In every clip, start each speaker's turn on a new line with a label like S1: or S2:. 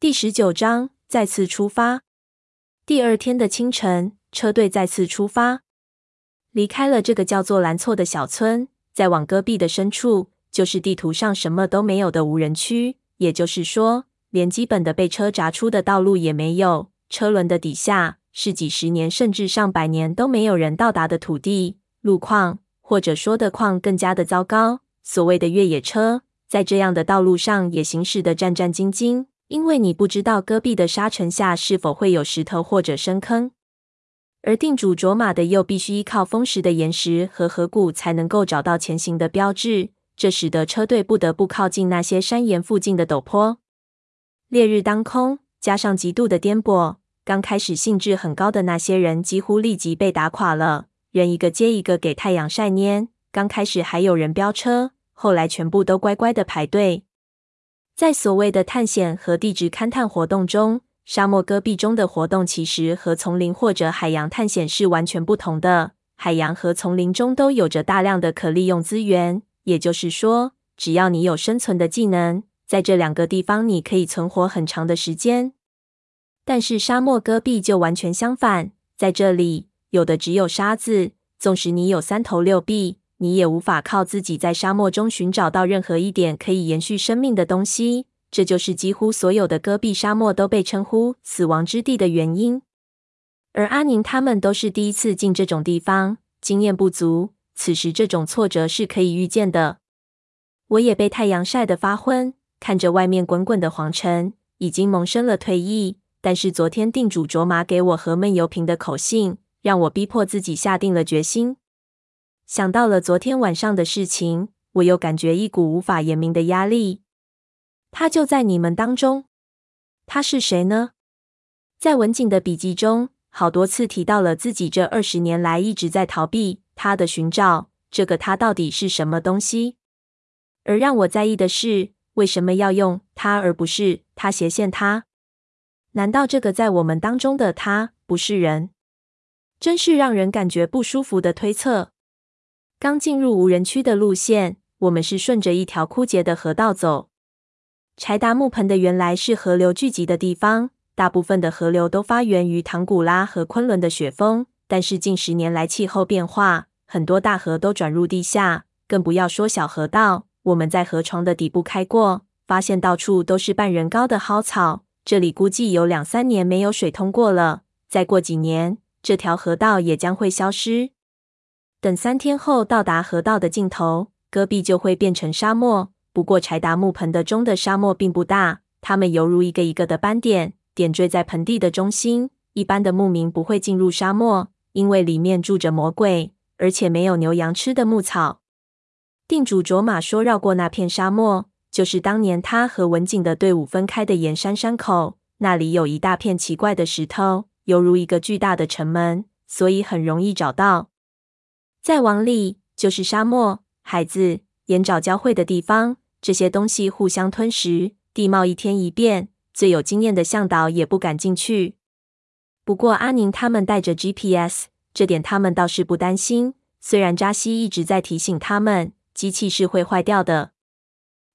S1: 第十九章再次出发。第二天的清晨，车队再次出发，离开了这个叫做兰措的小村，再往戈壁的深处，就是地图上什么都没有的无人区。也就是说，连基本的被车鍘出的道路也没有。车轮的底下是几十年甚至上百年都没有人到达的土地、路况，或者说的况更加的糟糕。所谓的越野车，在这样的道路上也行驶得战战兢兢，因为你不知道戈壁的沙尘下是否会有石头或者深坑。而定主卓玛的又必须依靠风蚀的岩石和河谷才能够找到前行的标志。这使得车队不得不靠近那些山岩附近的陡坡。烈日当空，加上极度的颠簸，刚开始兴致很高的那些人几乎立即被打垮了，人一个接一个给太阳晒蔫。刚开始还有人飙车，后来全部都乖乖的排队。在所谓的探险和地质勘探活动中，沙漠戈壁中的活动其实和丛林或者海洋探险是完全不同的。海洋和丛林中都有着大量的可利用资源。也就是说，只要你有生存的技能，在这两个地方你可以存活很长的时间。但是沙漠戈壁就完全相反，在这里有的只有沙子，纵使你有三头六臂，你也无法靠自己在沙漠中寻找到任何一点可以延续生命的东西。这就是几乎所有的戈壁沙漠都被称呼“死亡之地”的原因。而阿宁他们都是第一次进这种地方，经验不足。此时，这种挫折是可以预见的。我也被太阳晒得发昏，看着外面滚滚的黄尘，已经萌生了退意。但是昨天定主卓玛给我和闷油瓶的口信，让我逼迫自己下定了决心。想到了昨天晚上的事情，我又感觉一股无法言明的压力。他就在你们当中，他是谁呢？在文景的笔记中，好多次提到了自己这二十年来一直在逃避。他的寻找，这个他到底是什么东西？而让我在意的是，为什么要用他而不是他斜线他？难道这个在我们当中的他不是人？真是让人感觉不舒服的推测。刚进入无人区的路线，我们是顺着一条枯竭的河道走。柴达木盆的原来是河流聚集的地方，大部分的河流都发源于唐古拉和昆仑的雪峰，但是近十年来气候变化。很多大河都转入地下，更不要说小河道。我们在河床的底部开过，发现到处都是半人高的蒿草。这里估计有两三年没有水通过了。再过几年，这条河道也将会消失。等三天后到达河道的尽头，戈壁就会变成沙漠。不过，柴达木盆的中的沙漠并不大，它们犹如一个一个的斑点，点缀在盆地的中心。一般的牧民不会进入沙漠，因为里面住着魔鬼。而且没有牛羊吃的牧草。定主卓玛说，绕过那片沙漠，就是当年他和文景的队伍分开的盐山山口。那里有一大片奇怪的石头，犹如一个巨大的城门，所以很容易找到。再往里就是沙漠、海子、盐沼交汇的地方。这些东西互相吞噬，地貌一天一变，最有经验的向导也不敢进去。不过阿宁他们带着 GPS。这点他们倒是不担心，虽然扎西一直在提醒他们，机器是会坏掉的，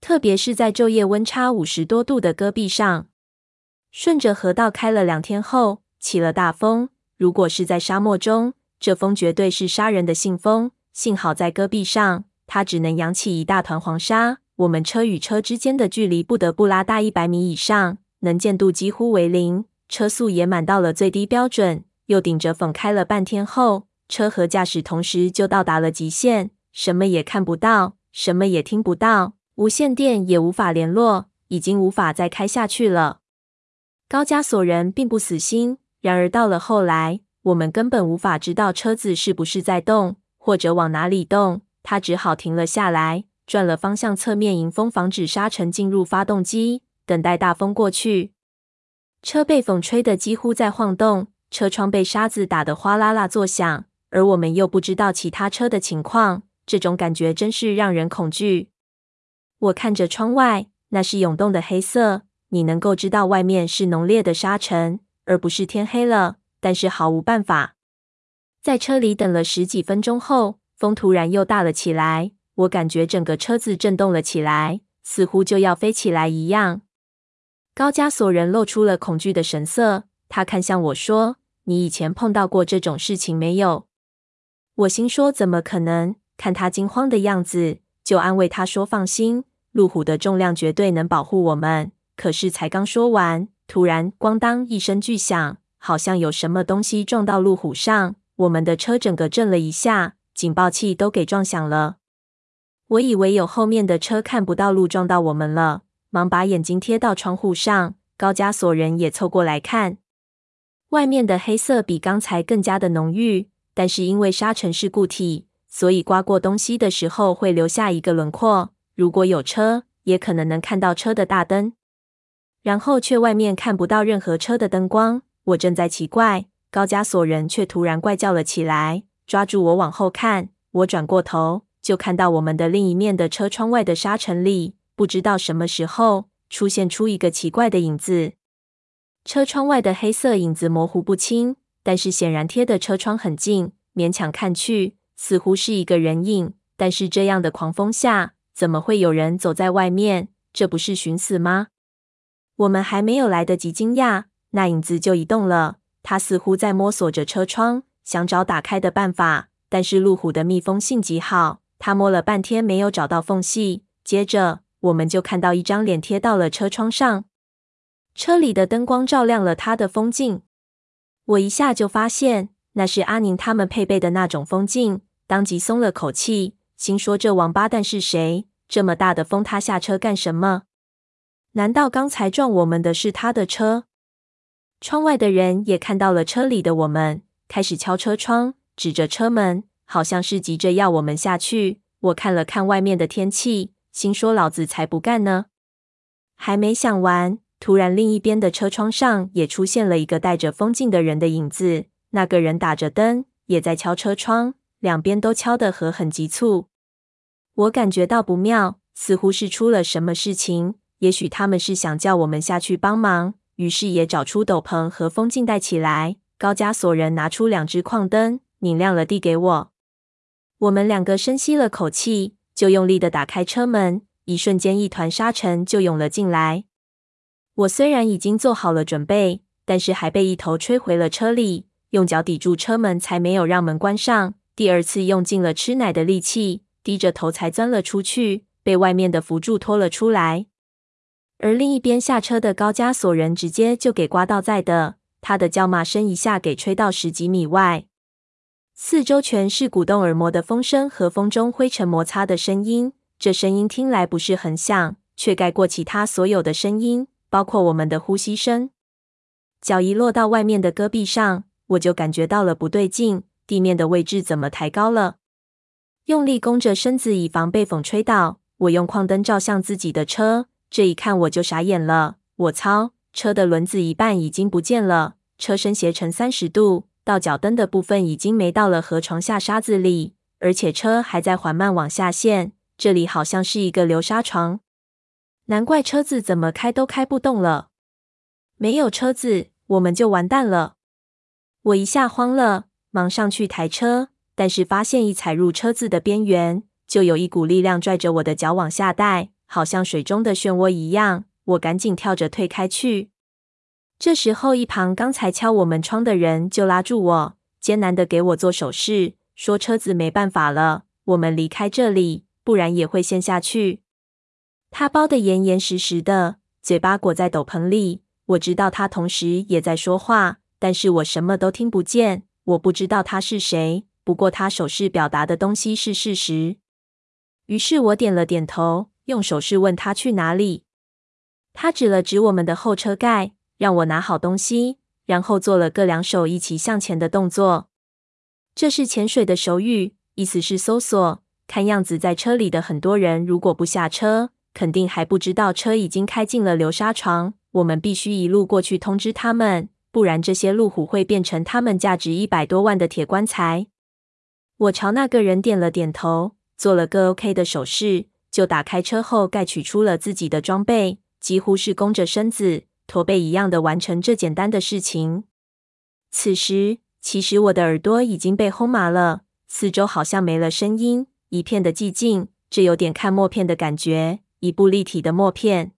S1: 特别是在昼夜温差五十多度的戈壁上。顺着河道开了两天后，起了大风。如果是在沙漠中，这风绝对是杀人的信风。幸好在戈壁上，它只能扬起一大团黄沙。我们车与车之间的距离不得不拉大一百米以上，能见度几乎为零，车速也满到了最低标准。又顶着风开了半天后，车和驾驶同时就到达了极限，什么也看不到，什么也听不到，无线电也无法联络，已经无法再开下去了。高加索人并不死心，然而到了后来，我们根本无法知道车子是不是在动，或者往哪里动，他只好停了下来，转了方向，侧面迎风，防止沙尘进入发动机，等待大风过去。车被风吹得几乎在晃动。车窗被沙子打得哗啦啦作响，而我们又不知道其他车的情况，这种感觉真是让人恐惧。我看着窗外，那是涌动的黑色，你能够知道外面是浓烈的沙尘，而不是天黑了。但是毫无办法。在车里等了十几分钟后，风突然又大了起来，我感觉整个车子震动了起来，似乎就要飞起来一样。高加索人露出了恐惧的神色，他看向我说：“你以前碰到过这种事情没有？”我心说：“怎么可能？”看他惊慌的样子，就安慰他说：“放心，路虎的重量绝对能保护我们。”可是才刚说完，突然“咣当”一声巨响，好像有什么东西撞到路虎上，我们的车整个震了一下，警报器都给撞响了。我以为有后面的车看不到路撞到我们了，忙把眼睛贴到窗户上。高加索人也凑过来看，外面的黑色比刚才更加的浓郁，但是因为沙尘是固体，所以刮过东西的时候会留下一个轮廓。如果有车，也可能能看到车的大灯。然后却外面看不到任何车的灯光。我正在奇怪，高加索人却突然怪叫了起来，抓住我往后看。我转过头，就看到我们的另一面的车窗外的沙尘里，不知道什么时候出现出一个奇怪的影子。车窗外的黑色影子模糊不清，但是显然贴的车窗很近，勉强看去似乎是一个人影。但是这样的狂风下，怎么会有人走在外面？这不是寻死吗？我们还没有来得及惊讶，那影子就移动了。他似乎在摸索着车窗，想找打开的办法。但是路虎的密封性极好，他摸了半天没有找到缝隙。接着，我们就看到一张脸贴到了车窗上，车里的灯光照亮了他的风镜。我一下就发现那是阿宁他们配备的那种风镜，当即松了口气，心说这王八蛋是谁？这么大的风，他下车干什么？难道刚才撞我们的是他的车？窗外的人也看到了车里的我们，开始敲车窗，指着车门，好像是急着要我们下去。我看了看外面的天气，心说老子才不干呢！还没想完，突然另一边的车窗上也出现了一个戴着风镜的人的影子。那个人打着灯，也在敲车窗，两边都敲得和很急促。我感觉到不妙，似乎是出了什么事情。也许他们是想叫我们下去帮忙，于是也找出斗篷和风镜戴起来。高加索人拿出两只矿灯，拧亮了递给我。我们两个深吸了口气，就用力的打开车门。一瞬间，一团沙尘就涌了进来。我虽然已经做好了准备，但是还被一头吹回了车里，用脚抵住车门，才没有让门关上。第二次用尽了吃奶的力气，低着头才钻了出去，被外面的扶柱拖了出来。而另一边下车的高加索人直接就给刮到在的，他的叫骂声一下给吹到十几米外，四周全是鼓动耳膜的风声和风中灰尘摩擦的声音。这声音听来不是很响，却盖过其他所有的声音，包括我们的呼吸声。脚一落到外面的戈壁上，我就感觉到了不对劲，地面的位置怎么抬高了？用力弓着身子以防被风吹倒，我用矿灯照向自己的车。这一看我就傻眼了，我操！车的轮子一半已经不见了，车身斜成三十度，到脚蹬的部分已经没到了河床下沙子里，而且车还在缓慢往下陷。这里好像是一个流沙床，难怪车子怎么开都开不动了。没有车子，我们就完蛋了。我一下慌了，忙上去抬车，但是发现一踩入车子的边缘，就有一股力量拽着我的脚往下带。好像水中的漩涡一样，我赶紧跳着退开去。这时候，一旁刚才敲我们窗的人就拉住我，艰难的给我做手势，说车子没办法了，我们离开这里，不然也会陷下去。他包得严严实实的，嘴巴裹在斗篷里。我知道他同时也在说话，但是我什么都听不见。我不知道他是谁，不过他手势表达的东西是事实。于是我点了点头。用手势问他去哪里，他指了指我们的后车盖，让我拿好东西，然后做了个两手一起向前的动作。这是潜水的手语，意思是搜索。看样子在车里的很多人如果不下车，肯定还不知道车已经开进了流沙床。我们必须一路过去通知他们，不然这些路虎会变成他们价值一百多万的铁棺材。我朝那个人点了点头，做了个 OK 的手势。就打开车后盖，取出了自己的装备，几乎是弓着身子、驼背一样的完成这简单的事情。此时，其实我的耳朵已经被轰麻了，四周好像没了声音，一片的寂静，这有点看默片的感觉，一部立体的默片。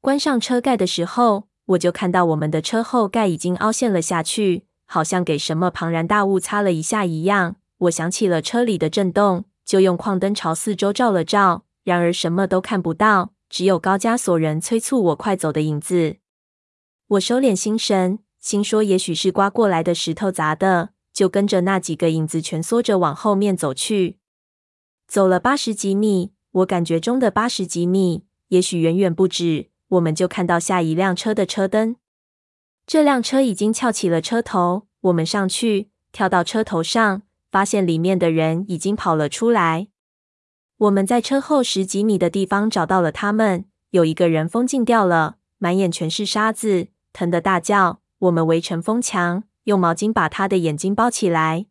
S1: 关上车盖的时候，我就看到我们的车后盖已经凹陷了下去，好像给什么庞然大物擦了一下一样。我想起了车里的震动，就用矿灯朝四周照了照，然而什么都看不到，只有高加索人催促我快走的影子。我收敛心神，心说也许是刮过来的石头砸的，就跟着那几个影子蜷缩着往后面走去。走了八十几米，我感觉中的八十几米，也许远远不止。我们就看到下一辆车的车灯，这辆车已经翘起了车头。我们上去，跳到车头上，发现里面的人已经跑了出来。我们在车后十几米的地方找到了他们，有一个人风镜掉了，满眼全是沙子，疼得大叫。我们围成风墙，用毛巾把他的眼睛包起来。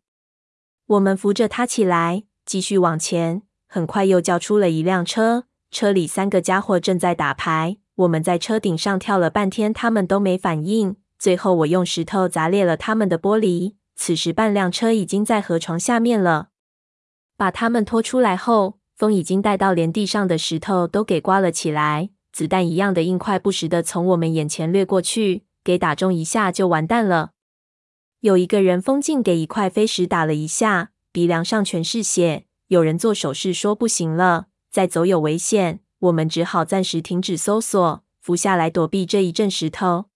S1: 我们扶着他起来，继续往前。很快又叫出了一辆车，车里三个家伙正在打牌。我们在车顶上跳了半天，他们都没反应。最后，我用石头砸裂了他们的玻璃。此时，半辆车已经在河床下面了。把他们拖出来后，风已经带到连地上的石头都给刮了起来。子弹一样的硬块不时地从我们眼前掠过去，给打中一下就完蛋了。有一个人风镜给一块飞石打了一下，鼻梁上全是血。有人做手势说不行了，再走有危险。我们只好暂时停止搜索，伏下来躲避这一阵石头。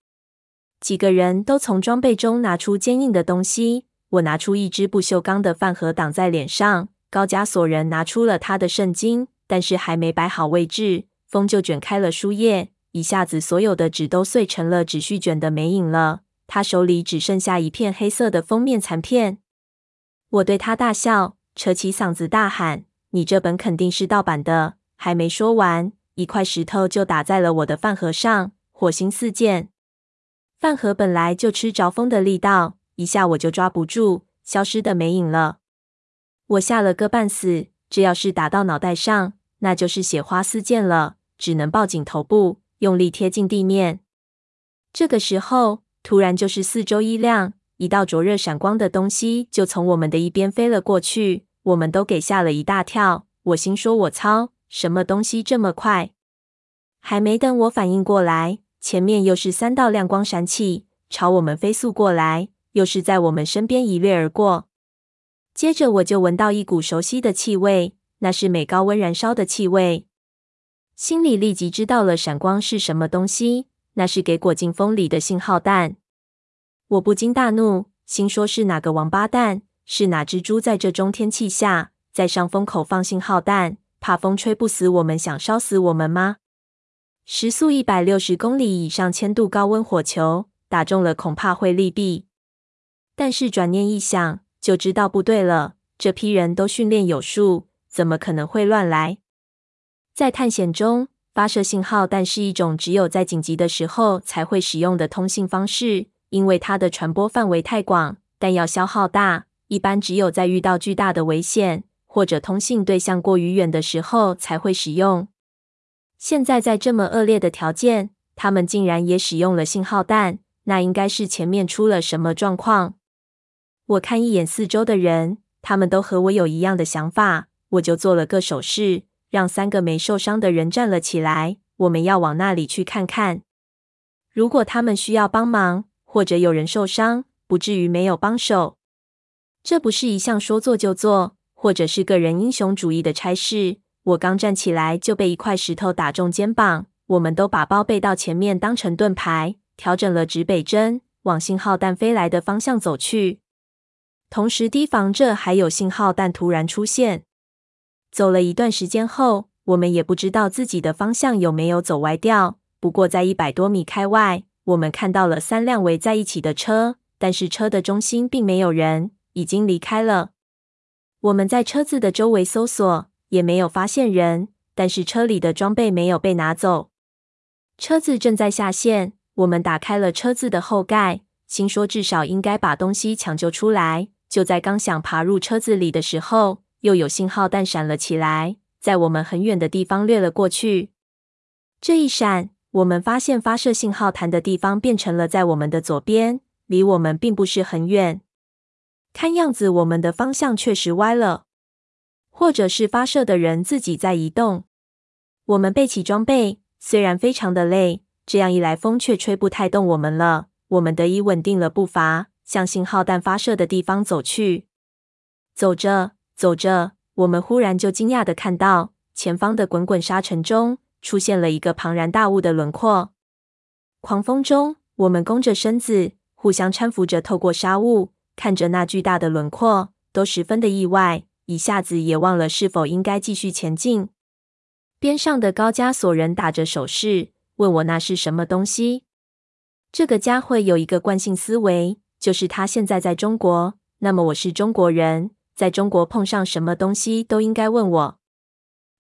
S1: 几个人都从装备中拿出坚硬的东西。我拿出一只不锈钢的饭盒挡在脸上，高加索人拿出了他的圣经，但是还没摆好位置，风就卷开了书页，一下子所有的纸都碎成了纸絮，卷的没影了。他手里只剩下一片黑色的封面残片。我对他大笑，扯起嗓子大喊：“你这本肯定是盗版的！”还没说完，一块石头就打在了我的饭盒上，火星四溅。饭盒本来就吃着风的力道，一下我就抓不住，消失的没影了。我吓了个半死，这要是打到脑袋上，那就是血花四溅了，只能抱紧头部，用力贴近地面。这个时候，突然就是四周一亮，一道灼热闪光的东西就从我们的一边飞了过去，我们都给吓了一大跳。我心说：“我操！”什么东西这么快？还没等我反应过来，前面又是三道亮光闪起，朝我们飞速过来，又是在我们身边一掠而过。接着我就闻到一股熟悉的气味，那是镁高温燃烧的气味。心里立即知道了闪光是什么东西，那是给裹进风里的信号弹。我不禁大怒，心说是哪个王八蛋，是哪只猪在这中天气下，在上风口放信号弹？怕风吹不死我们，想烧死我们吗？时速一百六十公里以上，千度高温火球打中了，恐怕会利毙。但是转念一想，就知道不对了。这批人都训练有素，怎么可能会乱来？在探险中，发射信号弹是一种只有在紧急的时候才会使用的通信方式，因为它的传播范围太广，弹药消耗大，一般只有在遇到巨大的危险。或者通信对象过于远的时候才会使用。现在在这么恶劣的条件，他们竟然也使用了信号弹，那应该是前面出了什么状况。我看一眼四周的人，他们都和我有一样的想法，我就做了个手势，让三个没受伤的人站了起来。我们要往那里去看看。如果他们需要帮忙，或者有人受伤，不至于没有帮手。这不是一项说做就做。或者是个人英雄主义的差事。我刚站起来就被一块石头打中肩膀。我们都把包背到前面当成盾牌，调整了指北针，往信号弹飞来的方向走去，同时提防着还有信号弹突然出现。走了一段时间后，我们也不知道自己的方向有没有走歪掉。不过在一百多米开外，我们看到了三辆围在一起的车，但是车的中心并没有人，已经离开了。我们在车子的周围搜索，也没有发现人，但是车里的装备没有被拿走。车子正在下线，我们打开了车子的后盖，心说至少应该把东西抢救出来。就在刚想爬入车子里的时候，又有信号弹闪了起来，在我们很远的地方掠了过去。这一闪，我们发现发射信号弹的地方变成了在我们的左边，离我们并不是很远。看样子，我们的方向确实歪了，或者是发射的人自己在移动。我们背起装备，虽然非常的累，这样一来，风却吹不太动我们了。我们得以稳定了步伐，向信号弹发射的地方走去。走着走着，我们忽然就惊讶的看到，前方的滚滚沙尘中出现了一个庞然大物的轮廓。狂风中，我们弓着身子，互相搀扶着，透过沙雾，看着那巨大的轮廓，都十分的意外，一下子也忘了是否应该继续前进。边上的高加索人打着手势。问我那是什么东西？这个家伙有一个惯性思维，就是他现在在中国，那么我是中国人，在中国碰上什么东西都应该问我。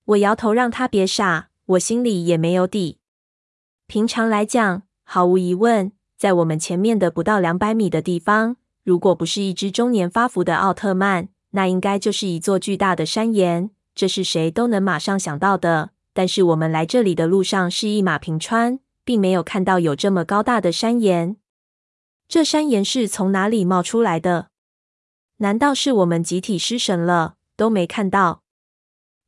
S1: 我摇头让他别傻，我心里也没有底。平常来讲，毫无疑问，在我们前面的不到两百米的地方，如果不是一只中年发福的奥特曼，那应该就是一座巨大的山岩，这是谁都能马上想到的。但是我们来这里的路上是一马平川，并没有看到有这么高大的山岩。这山岩是从哪里冒出来的？难道是我们集体失神了，都没看到？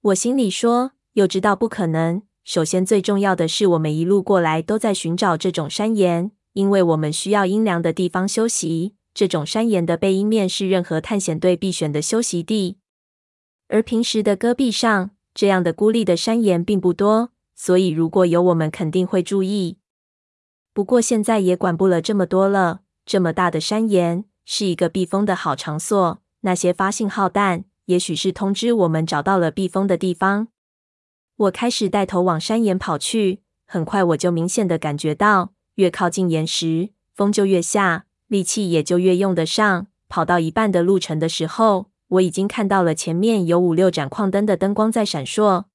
S1: 我心里说，又知道不可能。首先，最重要的是，我们一路过来都在寻找这种山岩，因为我们需要阴凉的地方休息。这种山岩的背阴面是任何探险队必选的休息地，而平时的戈壁上，这样的孤立的山岩并不多，所以如果有我们，肯定会注意。不过现在也管不了这么多了。这么大的山岩是一个避风的好场所，那些发信号弹，也许是通知我们找到了避风的地方。我开始带头往山岩跑去，很快我就明显的感觉到，越靠近岩石，风就越下，力气也就越用得上。跑到一半的路程的时候，我已经看到了前面有五六盏矿灯的灯光在闪烁，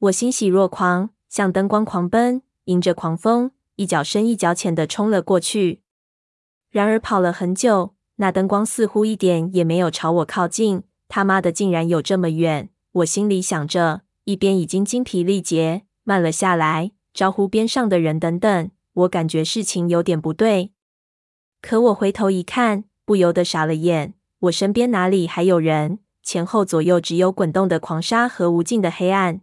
S1: 我欣喜若狂，向灯光狂奔，迎着狂风，一脚深一脚浅的冲了过去。然而跑了很久，那灯光似乎一点也没有朝我靠近。他妈的，竟然有这么远！我心里想着，一边已经精疲力竭，慢了下来，招呼边上的人等等。我感觉事情有点不对，可我回头一看，不由得傻了眼。我身边哪里还有人？前后左右只有滚动的狂沙和无尽的黑暗。